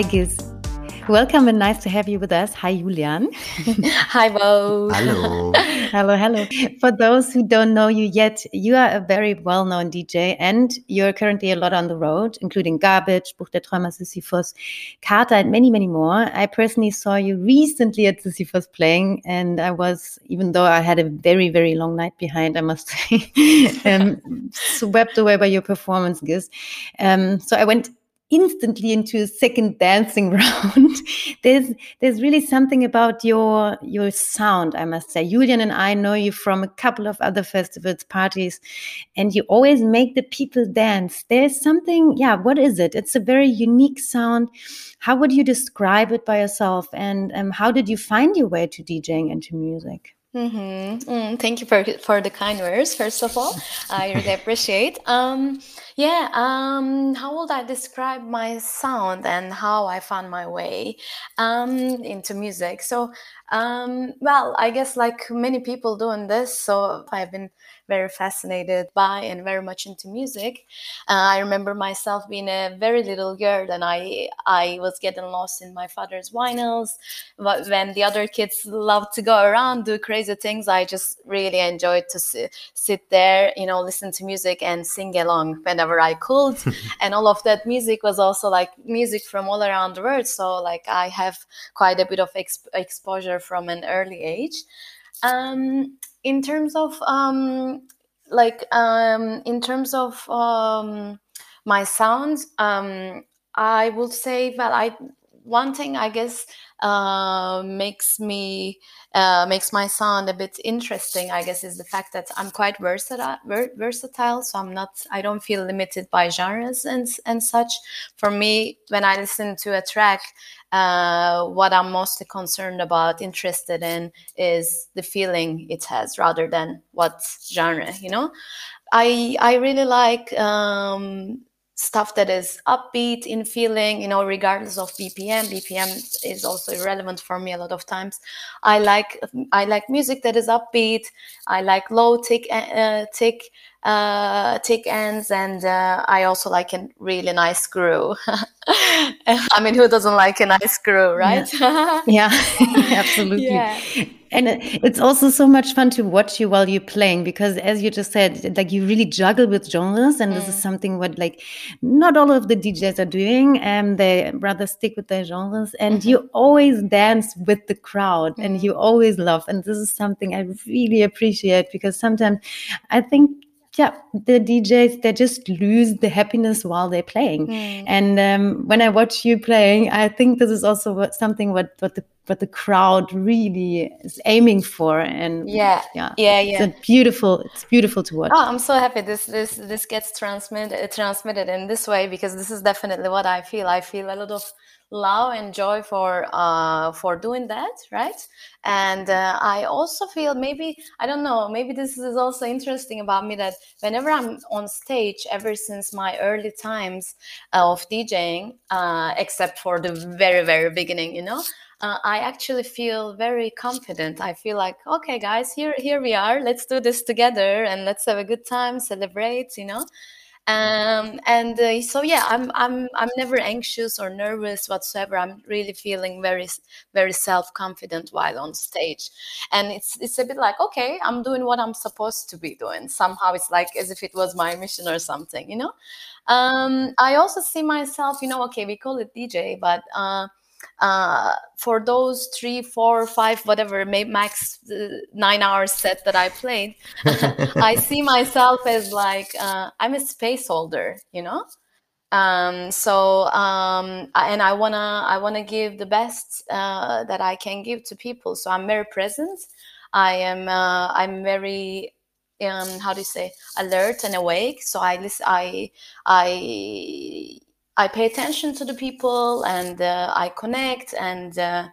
Hi, GiZ. Welcome and nice to have you with us. Hi, Julian. Hi, Bo. Hallo. hello, hello. For those who don't know you yet, you are a very well known DJ and you're currently a lot on the road, including Garbicz, Buch der Träumer, Sisyphos, Carta, and many, many more. I personally saw you recently at Sisyphos playing, and I was, even though I had a very, very long night behind, I must say, um, swept away by your performance, GiZ. Um, so I went instantly into a second dancing round. there's there's really something about your your sound, I must say. Julian and I know you from a couple of other festivals, parties, and you always make the people dance. There's something, yeah, what is it? It's a very unique sound. How would you describe it by yourself? And um, how did you find your way to DJing and to music? Mm-hmm. Mm, thank you for for the kind words. First of all, I really appreciate. Um, yeah. Um, how would I describe my sound and how I found my way um, into music? So, um, well, I guess like many people doing this, so I've been very fascinated by and very much into music. Uh, I remember myself being a very little girl and I I was getting lost in my father's vinyls. But when the other kids loved to go around, do crazy things, I just really enjoyed to sit, sit there, you know, listen to music and sing along whenever I could. and all of that music was also like music from all around the world. So like I have quite a bit of exp- exposure from an early age. Um, in terms of um, like um, in terms of um, my sounds, um, I would say well, I one thing I guess uh, makes me uh, makes my sound a bit interesting. I guess is the fact that I'm quite versatile. Ver- versatile, so I'm not. I don't feel limited by genres and and such. For me, when I listen to a track, uh, what I'm mostly concerned about, interested in, is the feeling it has rather than what genre. You know, I I really like um, stuff that is upbeat in feeling. You know, regardless of BPM. BPM is also irrelevant for me a lot of times. I like I like music that is upbeat. I like low tick uh, tick uh, tick ends, and uh, I also like a really nice groove. I mean, who doesn't like a nice groove, right? Yeah, yeah. absolutely. Yeah. And it's also so much fun to watch you while you're playing because, as you just said, like you really juggle with genres, and mm. this is mm. something what like not all of the DJs are doing, and they rather stick with their genres. And mm -hmm. you always dance with the crowd, mm. and you always love. And this is something I really appreciate because sometimes I think yeah, the DJs they just lose the happiness while they're playing. Mm. And um, when I watch you playing, I think this is also what, something what what the what the crowd really is aiming for. And yeah, yeah, yeah, yeah. It's beautiful. It's beautiful to watch. Oh, I'm so happy this this this gets transmitted transmitted in this way because this is definitely what I feel. I feel a lot of love and joy for uh, for doing that right and uh, i also feel maybe i don't know maybe this is also interesting about me that whenever i'm on stage ever since my early times of djing uh, except for the very very beginning you know uh, I actually feel very confident. I feel like, okay, guys, here here we are. Let's do this together and let's have a good time, celebrate, you know um, and uh, so yeah i'm i'm i'm never anxious or nervous whatsoever. I'm really feeling very very self-confident while on stage. And it's it's a bit like okay i'm doing what i'm supposed to be doing. Somehow it's like as if it was my mission or something you know? Um, i also see myself you know okay we call it dj but uh, uh, for those three, four, five, whatever, maybe max uh, nine hours set that I played, I see myself as like uh, I'm a space holder, you know. Um, so um, and I wanna I wanna give the best uh, that I can give to people. So I'm very present. I am uh, I'm very um, how do you say alert and awake. So I listen. I I I pay attention to the people and uh, I connect and uh,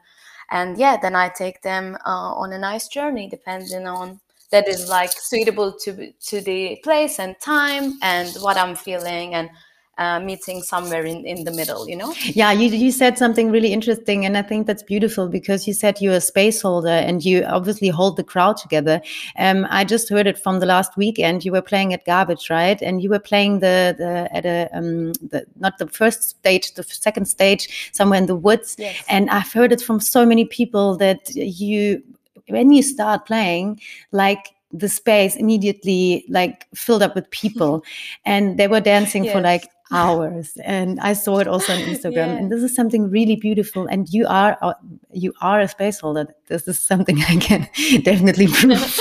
and yeah, then I take them uh, on a nice journey, depending on that is like suitable to to the place and time and what I'm feeling and uh, meeting somewhere in, in the middle, you know? Yeah, you, you said something really interesting. And I think that's beautiful because you said you're a space holder and you obviously hold the crowd together. Um, I just heard it from the last weekend. You were playing at Garbicz, right? And you were playing the, the at a, um, the, not the first stage, the second stage, somewhere in the woods. Yes. And I've heard it from so many people that you, when you start playing, like the space immediately like filled up with people and they were dancing for like hours and i saw it also on instagram Yeah. and this is something really beautiful and you are uh, you are a space holder this is something i can definitely prove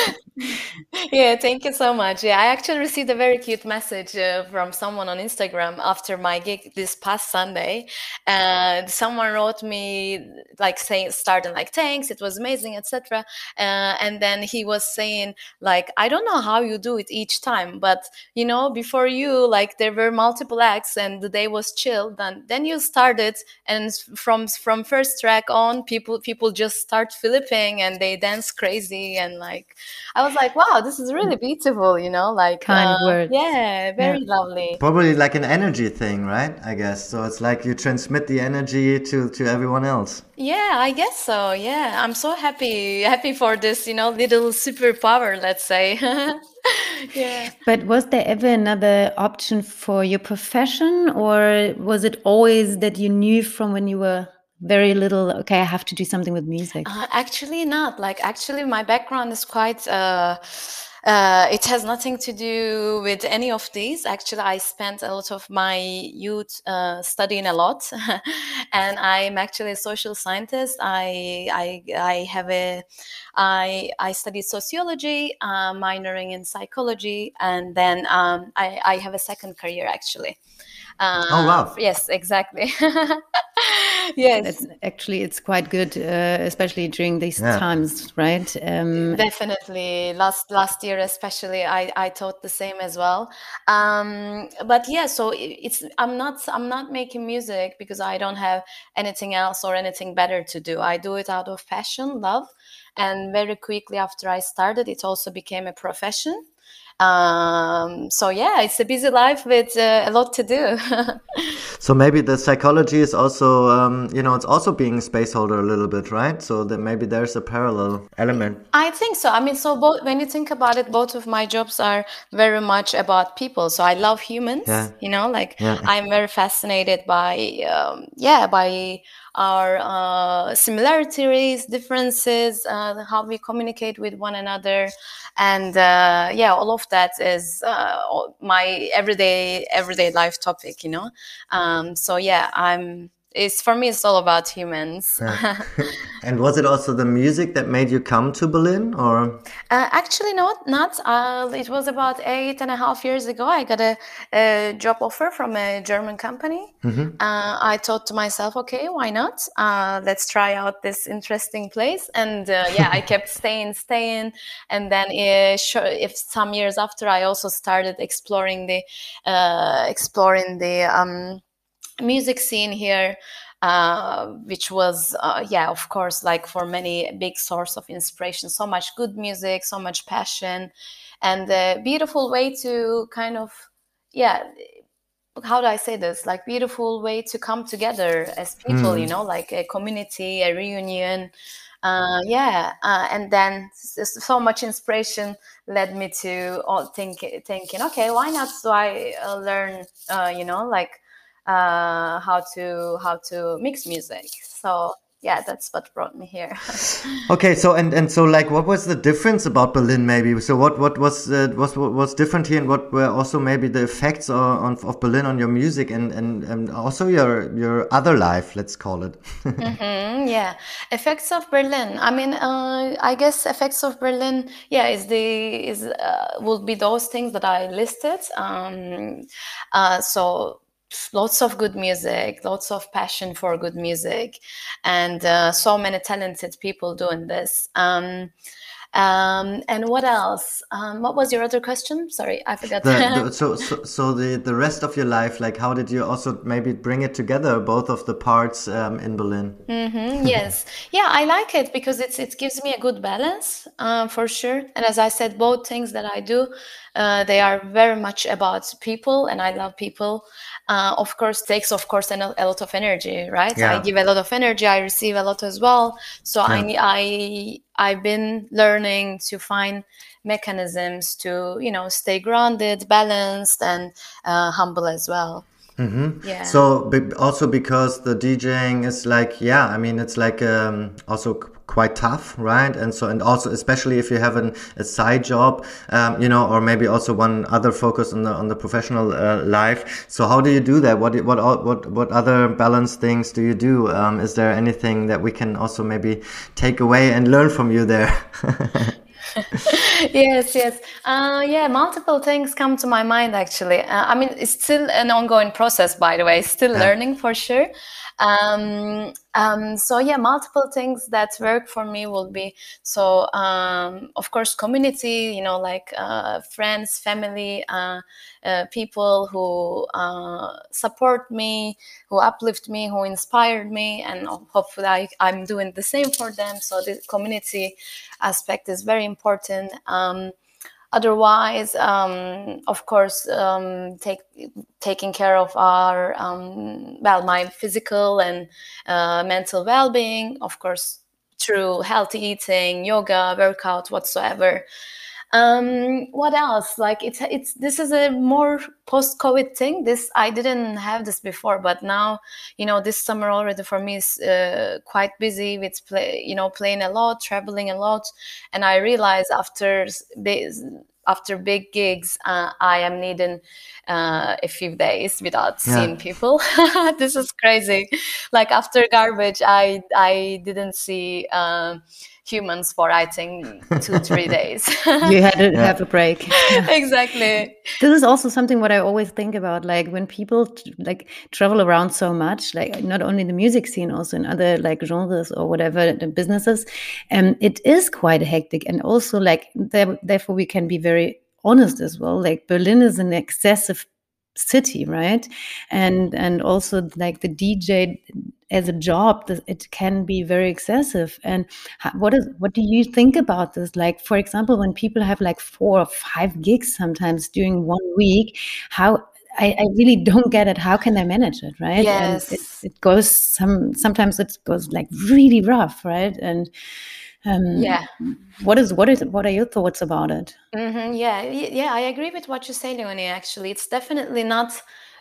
yeah, thank you so much. Yeah, I actually received a very cute message uh, from someone on Instagram after my gig this past Sunday, and someone wrote me like saying, starting like, "Thanks, it was amazing, etc." Uh, and then he was saying like, "I don't know how you do it each time, but you know, before you, like, there were multiple acts, and the day was chill. Then then you started, and from from first track on, people people just start flipping and they dance crazy, and like." I was like, wow, this is really beautiful, you know, like Kind uh, words. Yeah, very lovely. Probably like an energy thing, right? I guess. So it's like you transmit the energy to, to everyone else. Yeah, I guess so. Yeah, I'm so happy, happy for this, you know, little superpower, let's say. yeah. but was there ever another option for your profession or was it always that you knew from when you were very little okay i have to do something with music Uh, actually, not. Like, actually, my background is quite. Uh, uh, it has nothing to do with any of these. Actually, I spent a lot of my youth uh, studying a lot, and I'm actually a social scientist. I I I have a I I studied sociology, uh, minoring in psychology, and then um, I I have a second career actually. Oh, wow. Yes, exactly. yes. That's actually it's quite good uh, especially during these Yeah. times right um Definitely, last last year especially, I I taught the same as well. Um, but yeah, so i- it's I'm not I'm not making music because I don't have anything else or anything better to do. I do it out of passion, love, and very quickly after I started, it also became a profession. Um, so yeah, it's a busy life with uh, a lot to do. So maybe the psychology is also, um, you know, it's also being space holder a little bit, right? So that maybe there's a parallel element. I think so. I mean, so both when you think about it, both of my jobs are very much about people. So I love humans. Yeah. You know, like Yeah. I'm very fascinated by, um, yeah, by our uh, similarities, differences, uh, how we communicate with one another, and uh, yeah, all of that is uh, my everyday everyday life topic. You know, um, so yeah, I'm. It's for me. It's all about humans. And was it also the music that made you come to Berlin or? Uh, actually, not not. Uh, it was about eight and a half years ago. I got a, a job offer from a German company. Uh, I thought to myself, okay, why not? Uh, let's try out this interesting place. And uh, yeah, I kept staying, staying. And then, uh, sure, if some years after, I also started exploring the uh, exploring the um, music scene here uh, which was uh, yeah of course like for many a big source of inspiration so much good music so much passion and a beautiful way to kind of yeah how do i say this? Like beautiful way to come together as people you know like a community a reunion uh, yeah uh, and then so much inspiration led me to all think, thinking okay why not do i uh, learn uh, you know like uh, how to how to mix music so yeah that's what brought me here Okay, so and and so like, what was the difference about Berlin? Maybe so. What what was uh, was what was different here, and what were also maybe the effects on, on of Berlin on your music and and and also your your other life, let's call it. Mm, yeah effects of berlin i mean uh, i guess effects of berlin yeah is the is uh, will be those things that i listed um uh, so lots of good music lots of passion for good music and uh, so many talented people doing this. Um um and what else? Um what was your other question? Sorry i forgot. The, the, so, so so the the rest of your life, like, how did you also maybe bring it together, both of the parts um, in Berlin? Mhm, yes. Yeah i like it because it's it gives me a good balance uh, for sure. And as i said both things that i do uh, they are very much about people and i love people uh, of course takes of course a, a lot of energy right yeah. i give a lot of energy i receive a lot as well so yeah. i i i've been learning to find mechanisms to you know stay grounded balanced and uh, humble as well Mm-hmm. Yeah. So also because the DJing is like, yeah, I mean, it's like um, also quite tough, right? And so, and also, especially if you have an, a side job, um, you know, or maybe also one other focus on the on the professional uh, life. So, how do you do that? What what what what other balance things do you do? Um, is there anything that we can also maybe take away and learn from you there? yes, yes. Uh, yeah, multiple things come to my mind actually. Uh, I mean, it's still an ongoing process, by the way, still yeah. learning for sure. Um, um, so yeah, multiple things that work for me will be so um, of course community, you know, like uh, friends, family, uh, uh, people who uh, support me, who uplift me, who inspired me, and hopefully I, I'm doing the same for them. So the community aspect is very important. Um, otherwise um, of course um, take, taking care of our um, well my physical and uh, mental well-being of course through healthy eating yoga workout whatsoever um, what else like it's it's this is a more post-covid thing this i didn't have this before but now you know this summer already for me is uh, quite busy with play you know playing a lot traveling a lot and i realized after after big gigs, uh, I am needing uh, a few days without yeah. seeing people. this is crazy. Like after Garbicz, I I didn't see. Uh, humans for I think two three days. you had to yeah. have a break. exactly. This is also something what I always think about, like when people like travel around so much, like not only the music scene, also in other like genres or whatever the businesses, and um, it is quite hectic, and also like therefore we can be very honest as well. Like Berlin is an excessive city right and and also like the dj as a job it can be very excessive and what is what do you think about this like for example when people have like four or five gigs sometimes during one week how I, I really don't get it. How can they manage it, right? Yes. And it, it goes some sometimes it goes like really rough, right? And um, yeah. What is what is what are your thoughts about it? Mm-hmm, yeah, yeah, I agree with what you say, Leonie. Actually, it's definitely not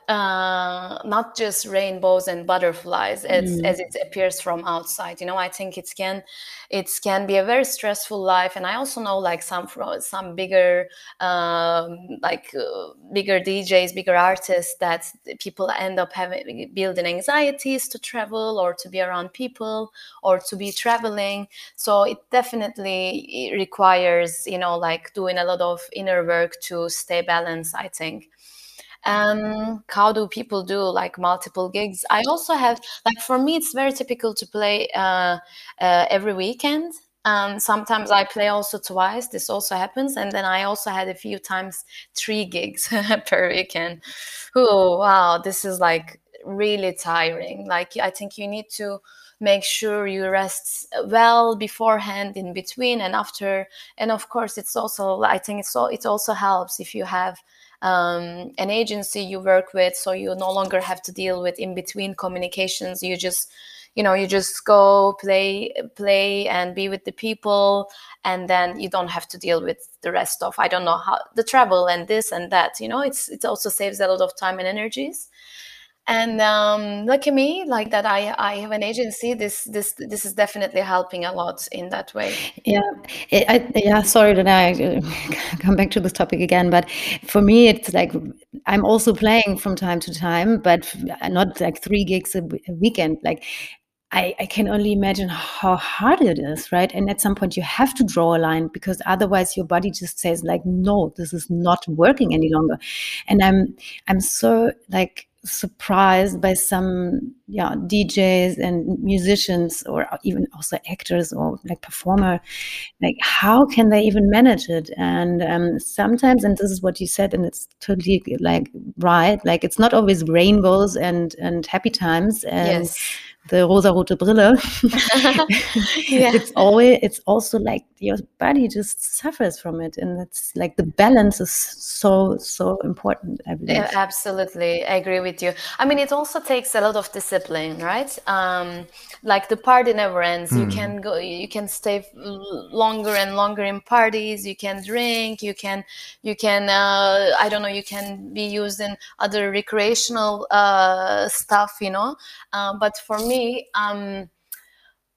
uh, not just rainbows and butterflies as, mm. as it appears from outside. You know, I think it can it can be a very stressful life, and I also know like some from some bigger um, like uh, bigger DJs, bigger artists that people end up having building anxieties to travel or to be around people or to be traveling. So it definitely requires you know like doing a lot of inner work to stay balanced. I think um how do people do like multiple gigs i also have like for me it's very typical to play uh, uh, every weekend um, sometimes I play also twice. This also happens, and then I also had a few times three gigs per weekend. Oh wow, this is like really tiring. Like I think you need to make sure you rest well beforehand, in between, and after. And of course, it's also I think it's all it also helps if you have um, an agency you work with so you no longer have to deal with in between communications. You just you know you just go play play and be with the people and then you don't have to deal with the rest of i don't know how the travel and this and that you know? It's it also saves a lot of time and energies and um, at me like that I, I have an agency this this this is definitely helping a lot in that way yeah I, yeah sorry that i uh, come back to this topic again but for me it's like i'm also playing from time to time but not like three gigs a weekend like I, I, can only imagine how hard it is, right? And at some point, you have to draw a line because otherwise, your body just says, like, no, this is not working any longer. And I'm, I'm so like surprised by some yeah DJs and musicians or even also actors or like performer like how can they even manage it? And um, sometimes and this is what you said and it's totally like right like it's not always rainbows and and happy times and yes the rosa rote brille, yeah. it's always it's also like your body just suffers from it, and it's like the balance is so so important. I believe. Yeah, absolutely, I agree with you. I mean, it also takes a lot of discipline, right? Um, like the party never ends. Mm. You hmm. can go, you can stay longer and longer in parties. You can drink. You can, you can. Uh, I don't know. You can be used in other recreational uh, stuff, you know. Um, but for me, um,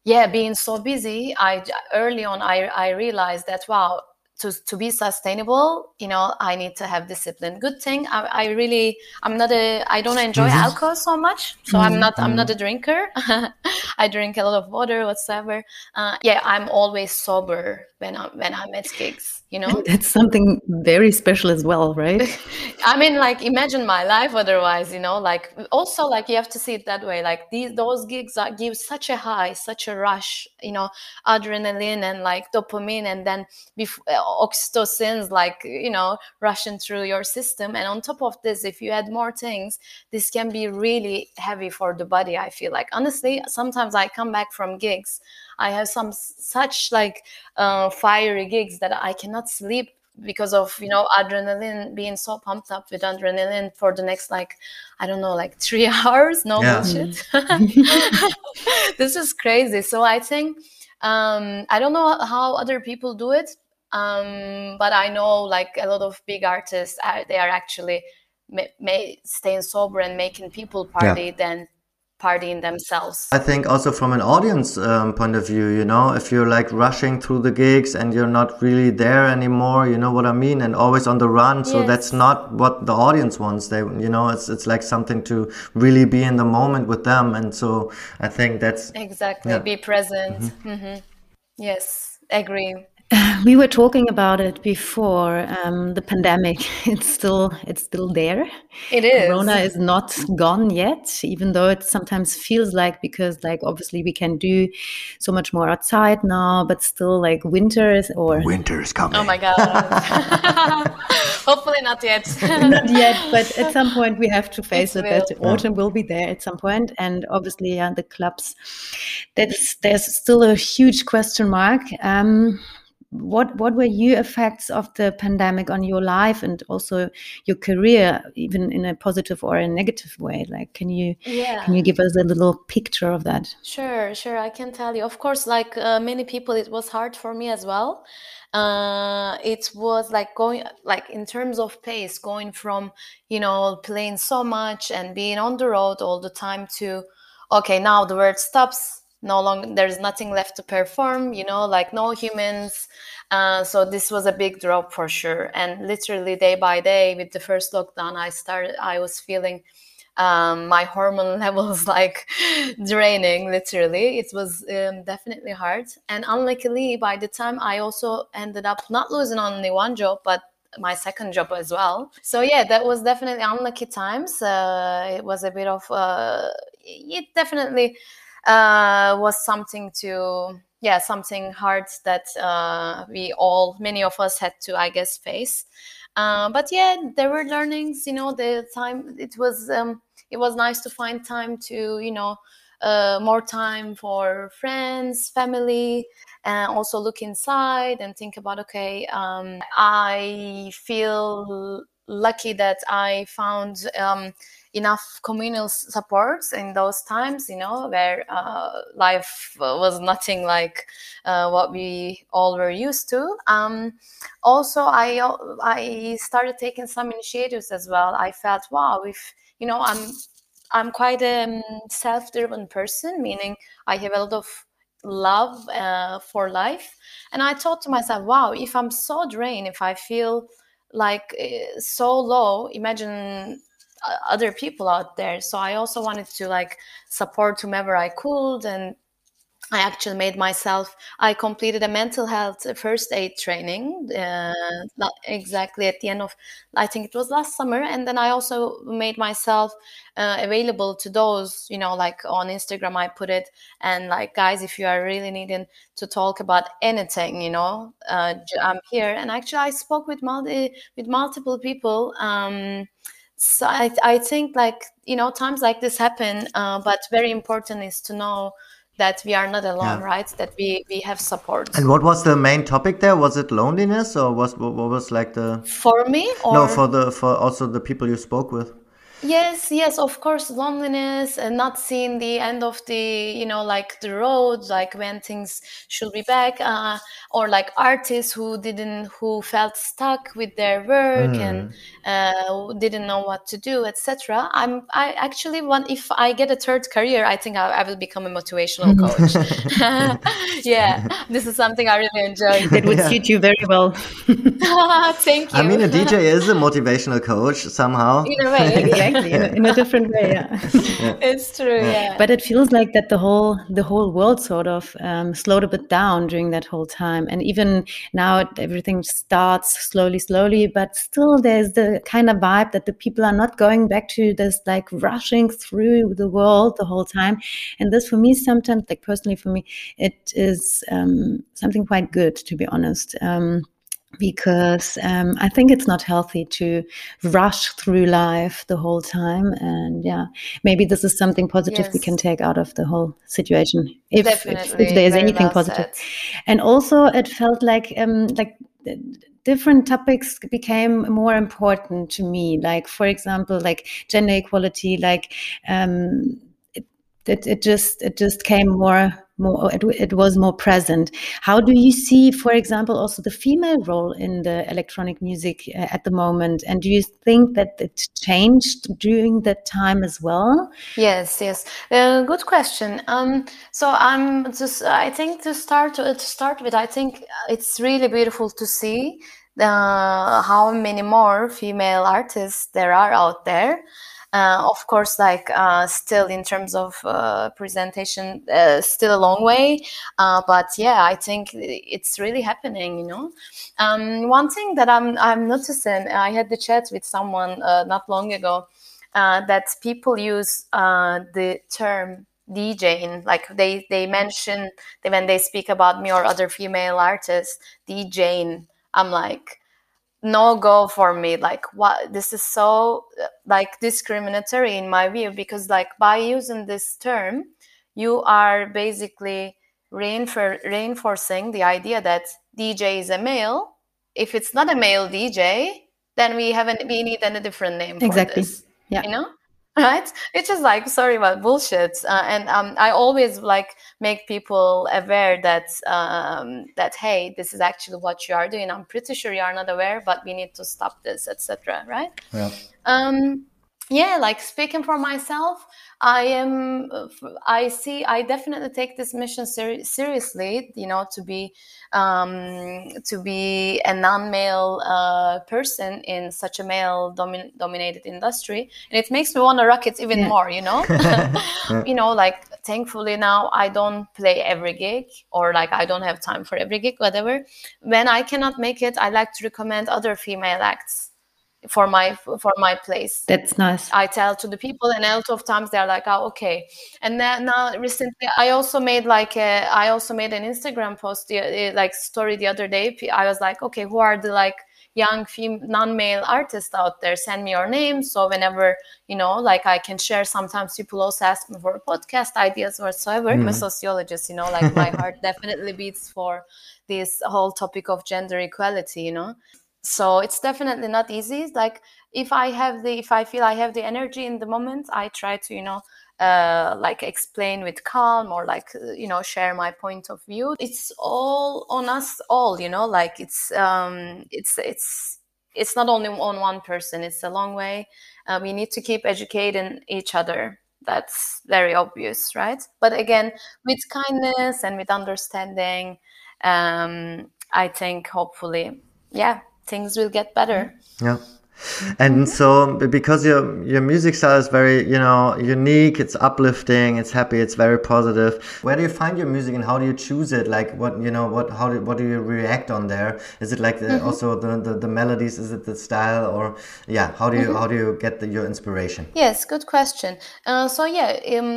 yeah, being so busy, I early on I I realized that wow, to, to be sustainable you know i need to have discipline good thing i, I really i'm not a i don't enjoy mm-hmm. alcohol so much so mm-hmm. i'm not i'm not mm-hmm. a drinker i drink a lot of water whatsoever uh, yeah i'm always sober when i'm when i'm at gigs you know? That's something very special as well right? I mean like imagine my life otherwise you know? Like also like you have to see it that way. Like these those gigs are, give such a high such a rush you know? Adrenaline and like dopamine and then before uh, oxytocins like you know rushing through your system. And on top of this if you add more things this can be really heavy for the body i feel like. Honestly sometimes i come back from gigs i have some such like uh, fiery gigs that i cannot sleep because of you know adrenaline being so pumped up with adrenaline for the next like i don't know like three hours no yeah. bullshit mm. this is crazy so i think um, i don't know how other people do it um, but I know like a lot of big artists, uh, they are actually may, may staying sober and making people party yeah. than partying themselves. I think also from an audience um, point of view, you know, if you're like rushing through the gigs and you're not really there anymore, you know what I mean, and always on the run. So yes. that's not what the audience wants. They, you know, it's it's like something to really be in the moment with them, and so I think that's exactly yeah. be present. Mm-hmm. Mm-hmm. Yes, agree. We were talking about it before um, the pandemic. It's still it's still there. It is. Corona is not gone yet, even though it sometimes feels like because like obviously we can do so much more outside now, but still like winter is or winter is coming. Oh my god! Hopefully not yet. not yet, but at some point we have to face it. it that autumn will be there at some point, and obviously yeah, the clubs. That's there's still a huge question mark. Um, what what were your effects of the pandemic on your life and also your career even in a positive or a negative way? Like can you yeah. can you give us a little picture of that? Sure sure i can tell you. Of course like uh, many people it was hard for me as well. Uh, it was like going like in terms of pace going from you know playing so much and being on the road all the time to okay now the world stops no longer there's nothing left to perform you know like no humans. Uh, so this was a big drop for sure. And literally day by day with the first lockdown i started i was feeling um, my hormone levels like draining literally. It was um, definitely hard. And unluckily by the time i also ended up not losing only one job but my second job as well. So yeah that was definitely unlucky times. Uh, it was a bit of uh, it definitely uh, was something to yeah something hard that uh, we all many of us had to i guess face. Uh, but yeah there were learnings you know the time it was um, it was nice to find time to you know uh, more time for friends family and also look inside and think about okay um, i feel lucky that i found um, enough communal supports in those times, you know, where uh, life was nothing like uh, what we all were used to. Um, also, I I started taking some initiatives as well. I felt, wow, if you know, I'm I'm quite a um, self-driven person, meaning I have a lot of love uh, for life, and I thought to myself, wow, if I'm so drained, if I feel like uh, so low, imagine other people out there so i also wanted to like support whomever i could and I actually made myself. I completed a mental health first aid training, uh, not exactly at the end of, I think it was last summer, and then I also made myself uh, available to those, you know, like on Instagram. I put it, and like guys, if you are really needing to talk about anything, you know, uh, I'm here. And actually, I spoke with multi with multiple people. Um, so I, I think like you know times like this happen uh, but very important is to know that we are not alone yeah. right? That we we have support. And what was the main topic there? Was it loneliness or was what was like the for me or... no for the for also the people you spoke with Yes, yes, of course, loneliness and not seeing the end of the, you know, like the road, like when things should be back, uh, or like artists who didn't, who felt stuck with their work mm. and uh, didn't know what to do, etc. I'm, I actually want, if I get a third career, I think I, I will become a motivational coach. yeah, this is something I really enjoy. It would yeah. suit you very well. Thank you. I mean, a DJ is a motivational coach somehow. In a way exactly. In a, different way yeah. it's true yeah. but it feels like that the whole the whole world sort of um, slowed a bit down during that whole time. And even now everything starts slowly slowly but still there's the kind of vibe that the people are not going back to this like rushing through the world the whole time. And this for me sometimes like personally for me it is um, something quite good to be honest. Um, because um, I think it's not healthy to rush through life the whole time. And yeah, maybe this is something positive yes. we can take out of the whole situation, if if, if, there's anything well positive. Said. And also, it felt like um, like different topics became more important to me. Like for example, like gender equality, like um, it, it, it just it just came more more it, it, was more present. How do you see for example also the female role in the electronic music uh, at the moment? And do you think that it changed during that time as well? Yes yes. Uh, good question. Um, so i'm just i think to start to start with i think it's really beautiful to see uh, how many more female artists there are out there. uh, of course, like uh, still in terms of uh, presentation, uh, still a long way. Uh, but yeah, I think it's really happening. You know, um, one thing that I'm I'm noticing. I had the chat with someone uh, not long ago that people use the term DJing. Like they they mention when they speak about me or other female artists, DJing. I'm like no go for me like what this is so like discriminatory in my view because like by using this term you are basically reinfor- reinforcing the idea that dj is a male. If it's not a male dj then we haven't we need a different name exactly. this, yeah. you know right? It's just like sorry about bullshit uh, and um, i always like make people aware that um, that hey this is actually what you are doing. I'm pretty sure you are not aware but we need to stop this etc right? Yeah. Um yeah like speaking for myself I am, I see, I definitely take this mission ser- seriously, you know, to be, um, to be a non-male uh, person in such a male domin- dominated industry. And it makes me want to rock it even yeah. more, you know, you know, like thankfully now I don't play every gig or like I don't have time for every gig, whatever. When I cannot make it, I like to recommend other female acts for my for my place. That's nice. I tell to the people and a lot of times they're like oh okay. And then now recently i also made like a, i also made an instagram post the, like story the other day. I was like okay who are the like young fem- non-male artists out there? Send me your name. So whenever you know like i can share sometimes people also ask me for podcast ideas whatsoever. Mm. i'm a sociologist you know like my heart definitely beats for this whole topic of gender equality you know so it's definitely not easy. Like if i have the if i feel i have the energy in the moment i try to you know uh, like explain with calm or like uh, you know share my point of view. It's all on us all you know? Like it's um it's it's it's not only on one person. It's a long way. Uh, we need to keep educating each other. That's very obvious right? But again with kindness and with understanding um i think hopefully yeah things will get better. Yeah and so because your your music style is very you know unique it's uplifting it's happy it's very positive where do you find your music and how do you choose it? Like what you know what how do what do you react on there? Is it like the, mm -hmm. also the, the, the melodies? Is it the style? Or yeah how do you mm -hmm. how do you get the, your inspiration? Yes good question. Uh, so yeah um,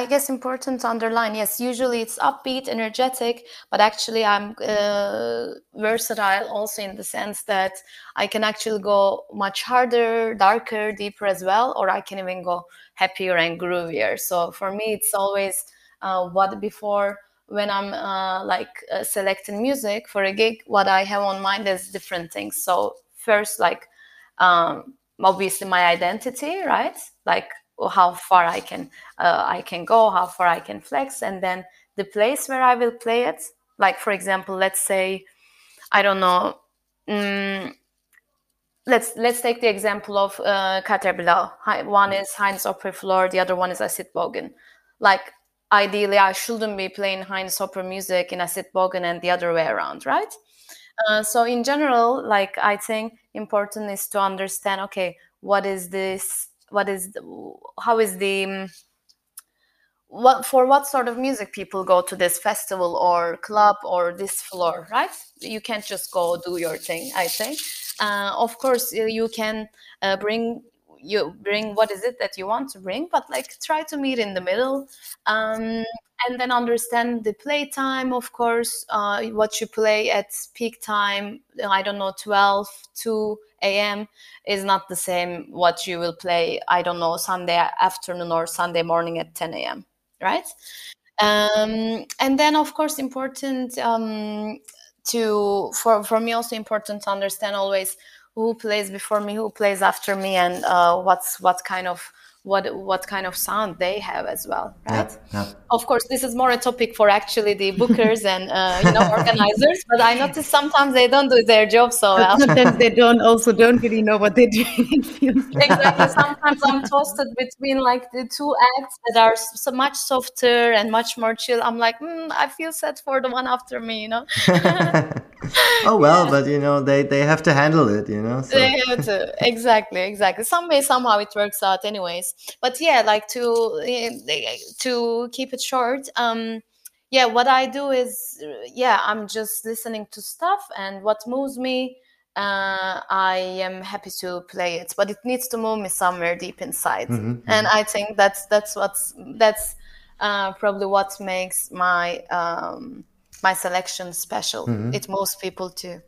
i guess important to underline yes usually it's upbeat energetic but actually i'm uh, versatile also in the sense that i can actually go much harder, darker, deeper as well, or I can even go happier and groovier. So for me, it's always uh, what before when I'm uh, like uh, selecting music for a gig, what I have on mind is different things. So first, like um, obviously my identity, right? Like how far I can uh, I can go, how far I can flex, and then the place where I will play it. Like for example, let's say I don't know. Um, let's let's take the example of uh. One is Heinz Opera Floor, the other one is Acid Bogen. Like ideally I shouldn't be playing Heinz Opera music in Acid Bogen and the other way around, right? Uh, so in general, like I think important is to understand, okay, what is this? What is the, how is the um, what for what sort of music people go to this festival or club or this floor, right? You can't just go do your thing. I think, uh, of course, you can uh, bring you bring what is it that you want to bring but like try to meet in the middle um, and then understand the play time of course uh, what you play at peak time i don't know 12 2 a.m is not the same what you will play i don't know sunday afternoon or sunday morning at 10 a.m right? Um, and then of course important um, to for for me also important to understand always who plays before me, who plays after me, and uh, what's what kind of what what kind of sound they have as well, right? Yeah, yeah. Of course, this is more a topic for actually the bookers and uh, you know organizers. But I notice sometimes they don't do their job so well. Sometimes they don't also don't really know what they're doing. exactly. Sometimes I'm toasted between like the two acts that are so much softer and much more chill. I'm like, mm, I feel sad for the one after me, you know. oh well, yeah. but you know they they have to handle it, you know. So. They have to exactly, exactly. Some way, somehow it works out, anyways but yeah like to to keep it short um yeah what i do is yeah i'm just listening to stuff and what moves me uh, I am happy to play it, but it needs to move me somewhere deep inside, mm-hmm, mm-hmm. and I think that's that's what's that's uh, probably what makes my um, my selection special. Mm-hmm. It moves people too.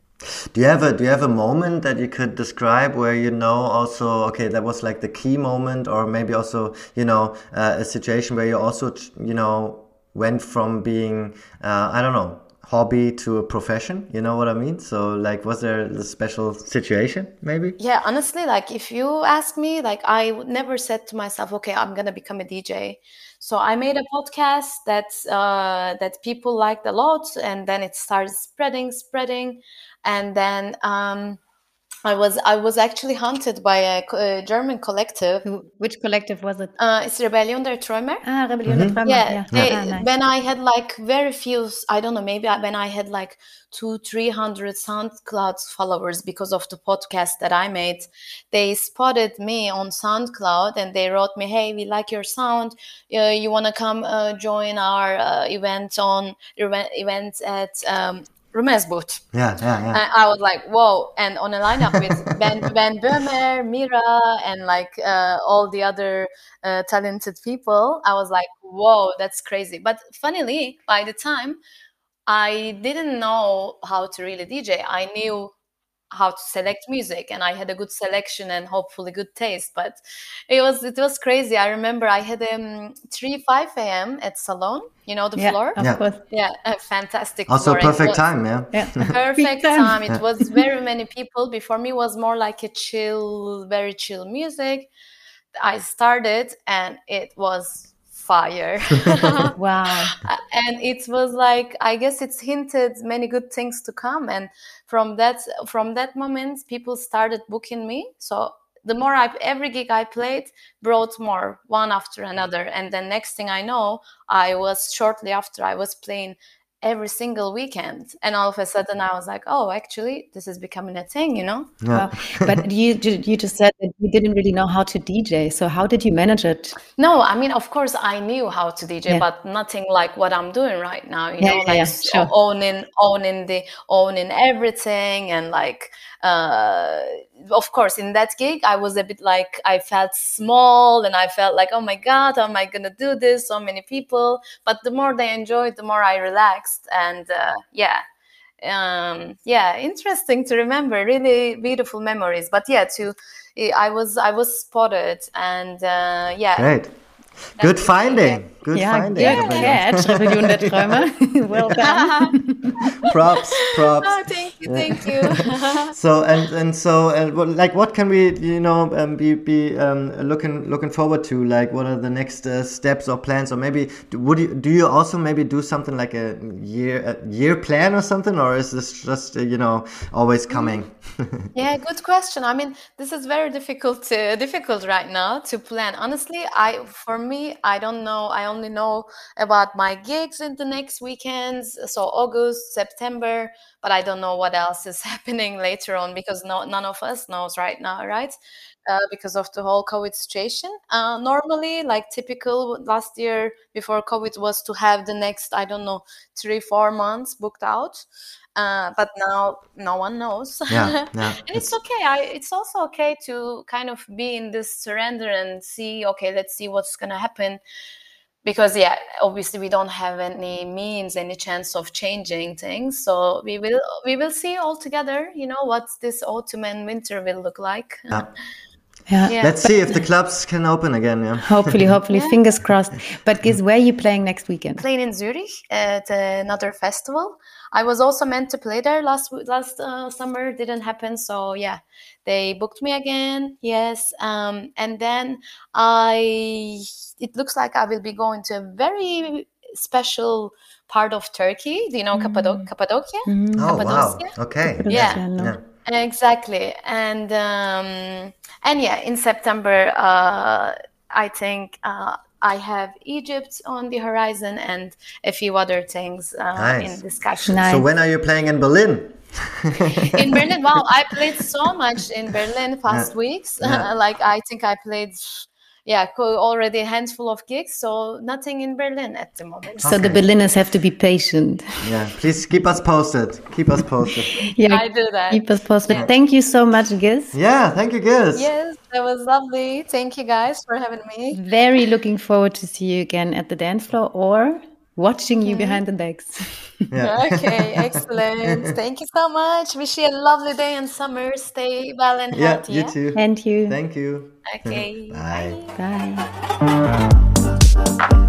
Do you have a do you have a moment that you could describe where you know also okay that was like the key moment or maybe also you know uh, a situation where you also you know went from being uh, I don't know hobby to a profession you know what i mean so like was there a special situation maybe yeah honestly like if you ask me like i never said to myself okay i'm gonna become a dj so i made a podcast that uh, that people liked a lot and then it started spreading spreading. And then um, I was I was actually hunted by a, a, German collective. Which collective was it? Uh, it's Rebellion der Träumer. Ah, Rebellion mm-hmm. der Träumer. Yeah, yeah. They, ah, nice. when I had like very few, I don't know, maybe when I had like two, three hundred SoundCloud followers because of the podcast that I made, they spotted me on SoundCloud and they wrote me, "Hey, we like your sound. Uh, you want to come uh, join our uh, event on event at um, Rummelsbucht. Yeah, yeah, yeah. And I was like, whoa. And on a lineup with Ben, ben Böhmer, Mira, and like uh, all the other uh, talented people, I was like, whoa, that's crazy. But funnily, by the time, I didn't know how to really DJ. I knew how to select music and i had a good selection and hopefully good taste but it was it was crazy. I remember i had um 3 5 a.m at salon you know the yeah, floor? of yeah. course. Yeah a fantastic also floor. perfect time yeah, yeah. perfect time. it was very many people. Before me was more like a chill very chill music. I started and it was fire. wow. Uh, and it was like I guess it's hinted many good things to come and from that from that moment people started booking me. So the more I every gig I played brought more one after another and then next thing I know I was shortly after I was playing every single weekend and all of a sudden i was like oh actually this is becoming a thing you know yeah. but you you just said that you didn't really know how to dj so how did you manage it no i mean of course i knew how to dj yeah. but nothing like what i'm doing right now you yeah, know like sure. owning owning the owning everything and like uh, of course in that gig i was a bit like i felt small and i felt like oh my god how am i gonna do this so many people but the more they enjoyed the more i relaxed and uh, yeah um, yeah, interesting to remember. Really beautiful memories. But yeah, to I was I was spotted, and uh, yeah. Great. Good finding. Good yeah, finding. Good catch, Rebellion der Träume. well done. props, props. Oh, thank you, thank you. so and and so uh, like what can we you know um, be be um, looking looking forward to? Like what are the next uh, steps or plans? Or maybe would you do you also maybe do something like a year a year plan or something, or is this just uh, you know always coming? yeah, good question. I mean, this is very difficult to, difficult right now to plan. Honestly, I for me, I don't know. I only know about my gigs in the next weekends, so August, September, but I don't know what else is happening later on because no, none of us knows right now, right? Uh, because of the whole COVID situation. Uh, normally, like typical last year before COVID was to have the next, I don't know, three, four months booked out. Uh, but now no one knows yeah, yeah. and it's, it's okay I, it's also okay to kind of be in this surrender and see okay let's see what's gonna happen because yeah obviously we don't have any means any chance of changing things so we will we will see all together you know what this autumn and winter will look like yeah. Yeah. yeah. Let's see if the clubs can open again. Yeah. Hopefully, hopefully, yeah. fingers crossed. But GiZ, where are you playing next weekend? Playing in Zurich at another festival. I was also meant to play there last last uh, summer, didn't happen. So yeah, they booked me again. Yes, um, and then I. It looks like I will be going to a very special part of Turkey. Do you know mm. Cappadocia? Mm. Oh Cappadocia? wow! Okay. Yeah. yeah. Exactly, and um, and yeah, in September, uh, I think uh, I have Egypt on the horizon and a few other things uh, nice. in discussion. Nice. So when are you playing in Berlin? in Berlin, wow, I played so much in Berlin past yeah. weeks. Yeah. like I think I played yeah, already a handful of gigs, so nothing in Berlin at the moment. So okay. the Berliners have to be patient. Yeah, please keep us posted. Keep us posted. yeah, I do that. Keep us posted. Yeah. Thank you so much, GiZ. Yeah, thank you, GiZ. Yes, that was lovely. Thank you guys for having me. Very looking forward to see you again at the dance floor or watching you behind the decks. Yeah. okay, excellent. Thank you so much. Wish you a lovely day and summer. Stay well and yeah, healthy. You yeah, you too. And you. Thank you. Okay. Bye. Bye. Bye.